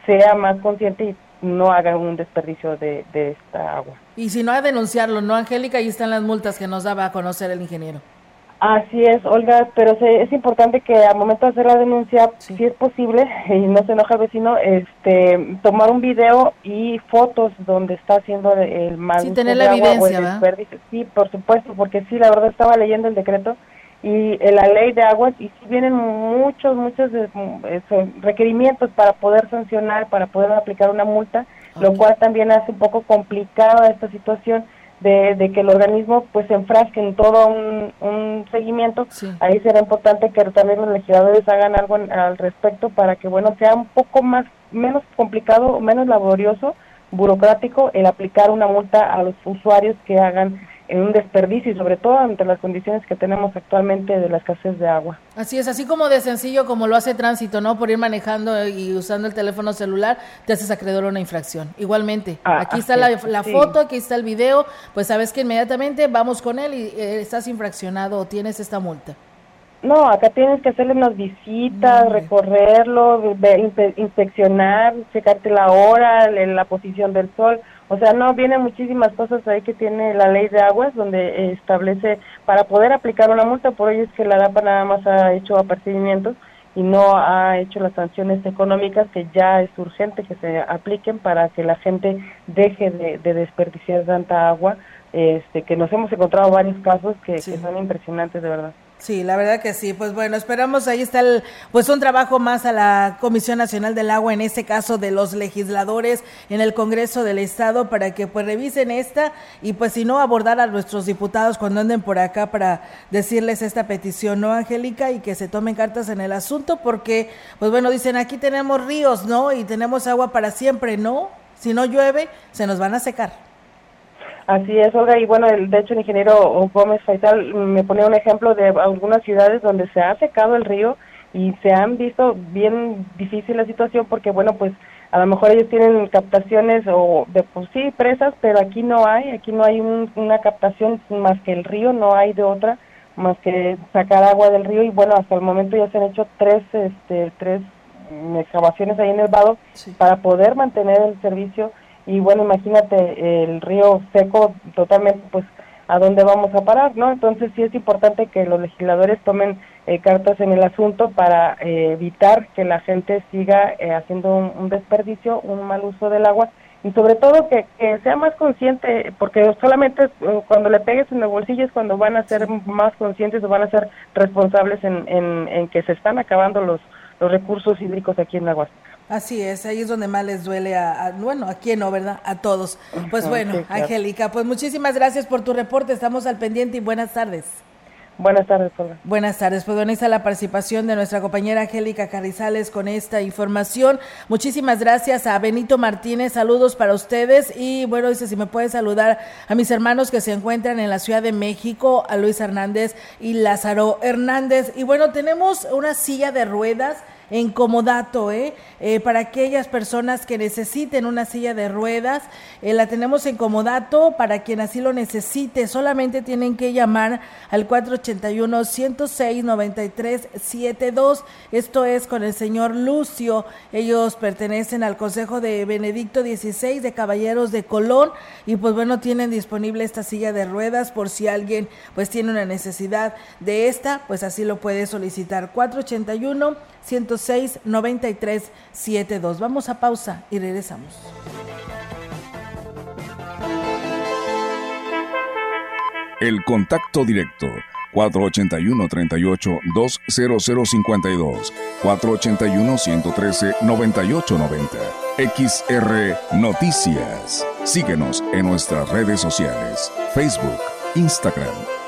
sea más consciente y no hagan un desperdicio de, esta agua. Y si no, a denunciarlo, ¿no, Angélica? Ahí están las multas que nos daba a conocer el ingeniero. Así es, Olga, pero es importante que al momento de hacer la denuncia, si es posible, [LAUGHS] y no se enoja el vecino, este, tomar un video y fotos donde está haciendo el mal sí, tener la evidencia, Sí, por supuesto, porque sí, la verdad estaba leyendo el decreto y la ley de aguas y si vienen muchos, muchos eh, requerimientos para poder sancionar, para poder aplicar una multa, lo cual también hace un poco complicada esta situación de, que el organismo pues se enfrasque en todo un, seguimiento. Ahí será importante que también los legisladores hagan algo al respecto para que bueno sea un poco más menos complicado, menos laborioso, burocrático el aplicar una multa a los usuarios que hagan un desperdicio y sobre todo ante las condiciones que tenemos actualmente de la escasez de agua. Así es, así como de sencillo como lo hace tránsito, ¿no? Por ir manejando y usando el teléfono celular, te haces acreedor a una infracción. Igualmente, ah, aquí está la, foto, aquí está el video, pues sabes que inmediatamente vamos con él y eh, estás infraccionado o tienes esta multa. No, acá tienes que hacerle unas visitas, recorrerlo, inspeccionar, checarte la hora, la posición del sol. O sea, no, vienen muchísimas cosas ahí que tiene la ley de aguas donde establece para poder aplicar una multa, por ello es que la DAPA nada más ha hecho apercibimientos y no ha hecho las sanciones económicas que ya es urgente que se apliquen para que la gente deje de, desperdiciar tanta agua, este, que nos hemos encontrado varios casos que son impresionantes de verdad. Sí, la verdad que sí. Pues bueno, esperamos ahí está el, pues un trabajo más a la Comisión Nacional del Agua, en este caso de los legisladores en el Congreso del Estado, para que pues revisen esta y pues si no abordar a nuestros diputados cuando anden por acá para decirles esta petición, ¿no, Angélica? Y que se tomen cartas en el asunto, porque pues bueno, dicen aquí tenemos ríos, ¿no? Y tenemos agua para siempre, ¿no? Si no llueve, se nos van a secar. Así es, Olga, y bueno, el, de hecho el ingeniero Gómez Faisal me ponía un ejemplo de algunas ciudades donde se ha secado el río y se han visto bien difícil la situación porque, bueno, pues a lo mejor ellos tienen captaciones o de pues sí, presas, pero aquí no hay, aquí no hay una captación más que el río, no hay de otra más que sacar agua del río y bueno, hasta el momento ya se han hecho tres, este, tres excavaciones ahí en el vado para poder mantener el servicio y bueno, imagínate el río seco totalmente, pues a dónde vamos a parar, ¿no? Entonces sí es importante que los legisladores tomen eh, cartas en el asunto para eh, evitar que la gente siga eh, haciendo un, desperdicio, un mal uso del agua y sobre todo que, sea más consciente, porque solamente cuando le pegues en el bolsillo es cuando van a ser más conscientes o van a ser responsables en, en, que se están acabando los, los recursos hídricos aquí en Aguas. Así es, ahí es donde más les duele a, bueno, a quién no, ¿verdad? A todos. Pues bueno, Angélica, pues muchísimas gracias por tu reporte, estamos al pendiente y buenas tardes. Buenas tardes, Olga. Buenas tardes. Pues bueno, la participación de nuestra compañera Angélica Carrizales con esta información. Muchísimas gracias a Benito Martínez. Saludos para ustedes. Y bueno, dice si me puede saludar a mis hermanos que se encuentran en la Ciudad de México, a Luis Hernández y Lázaro Hernández. Y bueno, tenemos una silla de ruedas en comodato, ¿eh? ¿eh? para aquellas personas que necesiten una silla de ruedas, eh, la tenemos en comodato para quien así lo necesite. Solamente tienen que llamar al 481-106-9372. Esto es con el señor Lucio. Ellos pertenecen al Consejo de Benedicto XVI de Caballeros de Colón y pues bueno, tienen disponible esta silla de ruedas por si alguien pues tiene una necesidad de esta, pues así lo puede solicitar. 481 106 93 72. Vamos a pausa y regresamos. El contacto directo 481 38 20052 481 113 9890 XR Noticias. Síguenos en nuestras redes sociales, Facebook, Instagram,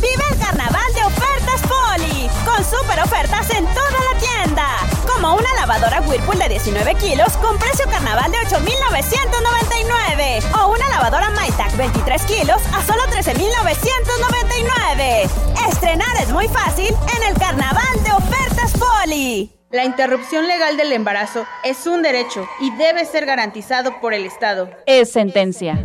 Vive el carnaval de ofertas Poli, con super ofertas en toda la tienda. Como una lavadora Whirlpool de 19 kilos con precio carnaval de 8,999. O una lavadora MyTac 23 kilos a solo 13,999. Estrenar es muy fácil en el carnaval de ofertas Poli. La interrupción legal del embarazo es un derecho y debe ser garantizado por el Estado. Es sentencia.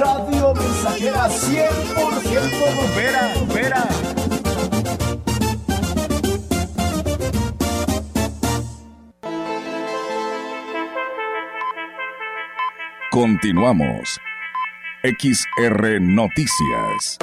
Radio Mensajera 100% bombera, bombera. Continuamos. XR Noticias.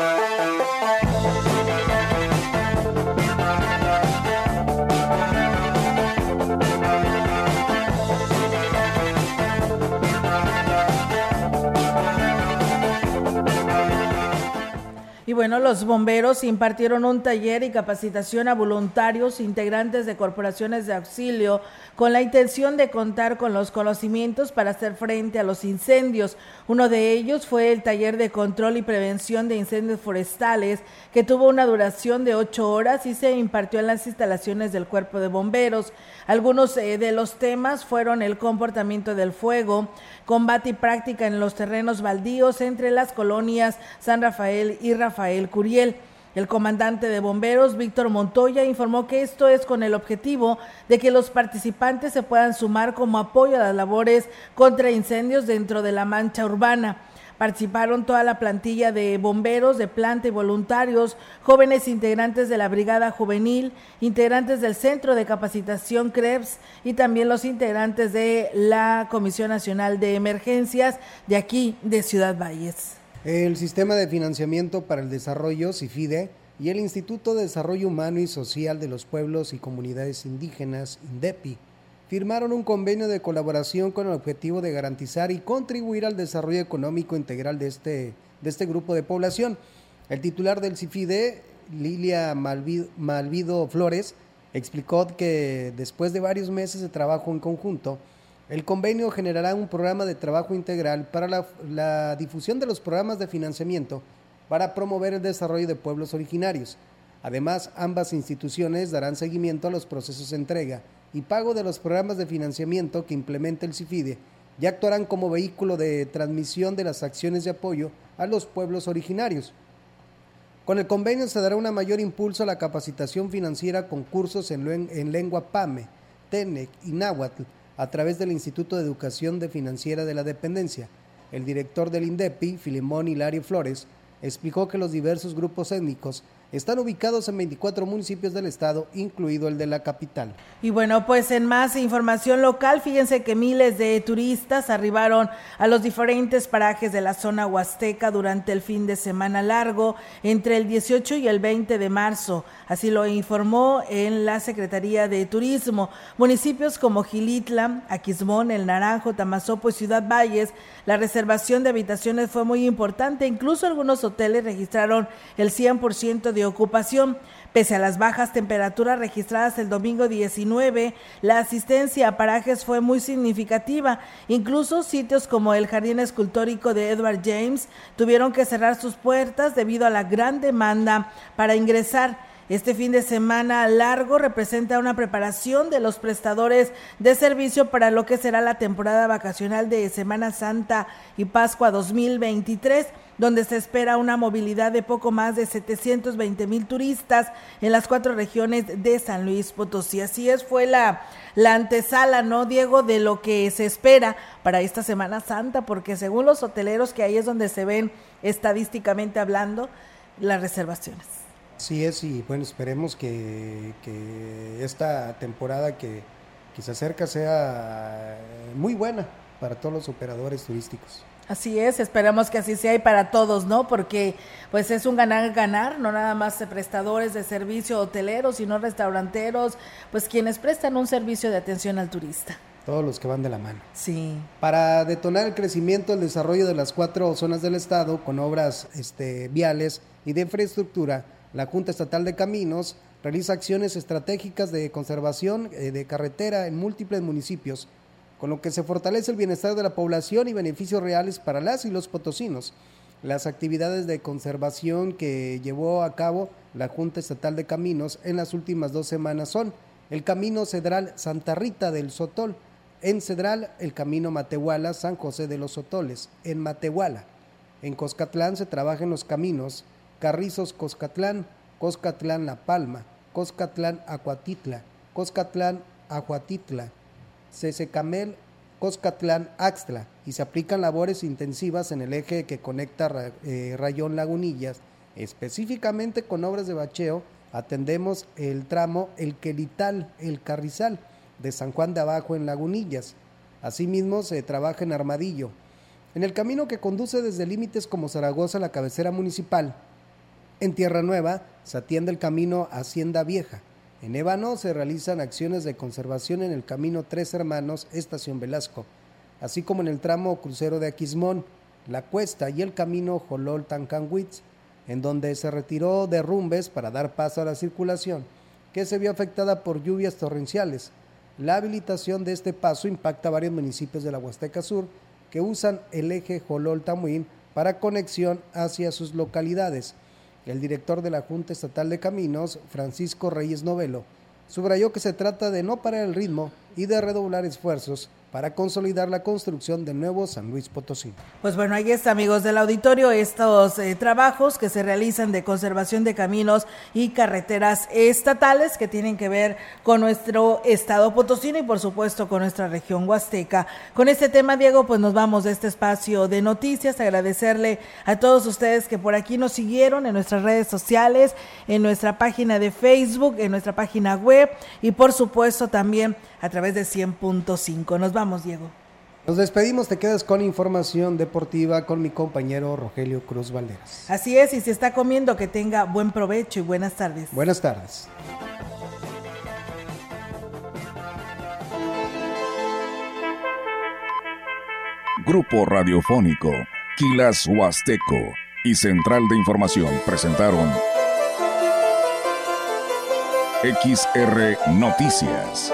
Y bueno, los bomberos impartieron un taller y capacitación a voluntarios integrantes de corporaciones de auxilio con la intención de contar con los conocimientos para hacer frente a los incendios. Uno de ellos fue el taller de control y prevención de incendios forestales que tuvo una duración de ocho horas y se impartió en las instalaciones del cuerpo de bomberos. Algunos eh, de los temas fueron el comportamiento del fuego, combate y práctica en los terrenos baldíos entre las colonias San Rafael y Rafael Curiel. El comandante de bomberos, Víctor Montoya, informó que esto es con el objetivo de que los participantes se puedan sumar como apoyo a las labores contra incendios dentro de la mancha urbana. Participaron toda la plantilla de bomberos de planta y voluntarios, jóvenes integrantes de la Brigada Juvenil, integrantes del Centro de Capacitación CREPS y también los integrantes de la Comisión Nacional de Emergencias de aquí, de Ciudad Valles. El Sistema de Financiamiento para el Desarrollo, CIFIDE, y el Instituto de Desarrollo Humano y Social de los Pueblos y Comunidades Indígenas, INDEPI, firmaron un convenio de colaboración con el objetivo de garantizar y contribuir al desarrollo económico integral de este, de este grupo de población. El titular del CIFIDE, Lilia Malvido, Flores, explicó que después de varios meses de trabajo en conjunto, el convenio generará un programa de trabajo integral para la, difusión de los programas de financiamiento para promover el desarrollo de pueblos originarios. Además, ambas instituciones darán seguimiento a los procesos de entrega y pago de los programas de financiamiento que implementa el CIFIDE y actuarán como vehículo de transmisión de las acciones de apoyo a los pueblos originarios. Con el convenio se dará un mayor impulso a la capacitación financiera con cursos en, en lengua PAME, TENEC y náhuatl a través del Instituto de Educación Financiera de la Dependencia. El director del INDEPI, Filimón Hilario Flores, explicó que los diversos grupos étnicos están ubicados en 24 municipios del estado, incluido el de la capital. Y bueno, pues en más información local, fíjense que miles de turistas arribaron a los diferentes parajes de la zona huasteca durante el fin de semana largo entre el 18 y el 20 de marzo. Así lo informó en la Secretaría de Turismo. Municipios como Gilitla, Aquismón, El Naranjo, Tamazopo y Ciudad Valles, la reservación de habitaciones fue muy importante. Incluso algunos hoteles registraron el 100% de ocupación. Pese a las bajas temperaturas registradas el domingo 19, la asistencia a parajes fue muy significativa. Incluso sitios como el Jardín Escultórico de Edward James tuvieron que cerrar sus puertas debido a la gran demanda para ingresar. Este fin de semana largo representa una preparación de los prestadores de servicio para lo que será la temporada vacacional de Semana Santa y Pascua 2023 donde se espera una movilidad de poco más de 720 mil turistas en las cuatro regiones de San Luis Potosí. Así es, fue la, la antesala, ¿no, Diego, de lo que se espera para esta Semana Santa? Porque según los hoteleros, que ahí es donde se ven estadísticamente hablando las reservaciones. Sí es, y bueno, esperemos que, que esta temporada que, que se acerca sea muy buena para todos los operadores turísticos. Así es, esperamos que así sea y para todos, ¿no? Porque pues es un ganar-ganar, no nada más de prestadores de servicio hoteleros, sino restauranteros, pues quienes prestan un servicio de atención al turista. Todos los que van de la mano. Sí. Para detonar el crecimiento, el desarrollo de las cuatro zonas del estado con obras este, viales y de infraestructura, la Junta Estatal de Caminos realiza acciones estratégicas de conservación eh, de carretera en múltiples municipios, con lo que se fortalece el bienestar de la población y beneficios reales para las y los potosinos. Las actividades de conservación que llevó a cabo la Junta Estatal de Caminos en las últimas dos semanas son el Camino Cedral Santa Rita del Sotol, en Cedral el Camino Matehuala San José de los Sotoles, en Matehuala. En Coscatlán se trabajan los caminos Carrizos Coscatlán, Coscatlán La Palma, Coscatlán Acuatitla, Coscatlán Ajuatitla, Cesecamel, Coscatlán Axtla y se aplican labores intensivas en el eje que conecta eh, Rayón Lagunillas, específicamente con obras de bacheo. Atendemos el tramo El Quelital, El Carrizal, de San Juan de Abajo en Lagunillas. Asimismo, se trabaja en Armadillo. En el camino que conduce desde límites como Zaragoza a la cabecera municipal, en Tierra Nueva se atiende el camino Hacienda Vieja. En Ébano se realizan acciones de conservación en el camino Tres Hermanos, Estación Velasco, así como en el tramo crucero de Aquismón, La Cuesta y el camino Jolol Tancanwitz, en donde se retiró derrumbes para dar paso a la circulación, que se vio afectada por lluvias torrenciales. La habilitación de este paso impacta a varios municipios de la Huasteca Sur que usan el eje Jolol-Tamuín para conexión hacia sus localidades. El director de la Junta Estatal de Caminos, Francisco Reyes Novelo, subrayó que se trata de no parar el ritmo y de redoblar esfuerzos para consolidar la construcción de nuevo San Luis Potosí. Pues bueno, ahí está, amigos del auditorio, estos eh, trabajos que se realizan de conservación de caminos y carreteras estatales que tienen que ver con nuestro estado potosino y por supuesto con nuestra región huasteca. Con este tema, Diego, pues nos vamos de este espacio de noticias, agradecerle a todos ustedes que por aquí nos siguieron en nuestras redes sociales, en nuestra página de Facebook, en nuestra página web y por supuesto también a través de 100.5. Nos vamos, Diego. Nos despedimos, te quedas con información deportiva con mi compañero Rogelio Cruz Valderas. Así es, y si está comiendo, que tenga buen provecho y buenas tardes. Buenas tardes. Grupo Radiofónico, Quilas Huasteco y Central de Información presentaron XR Noticias.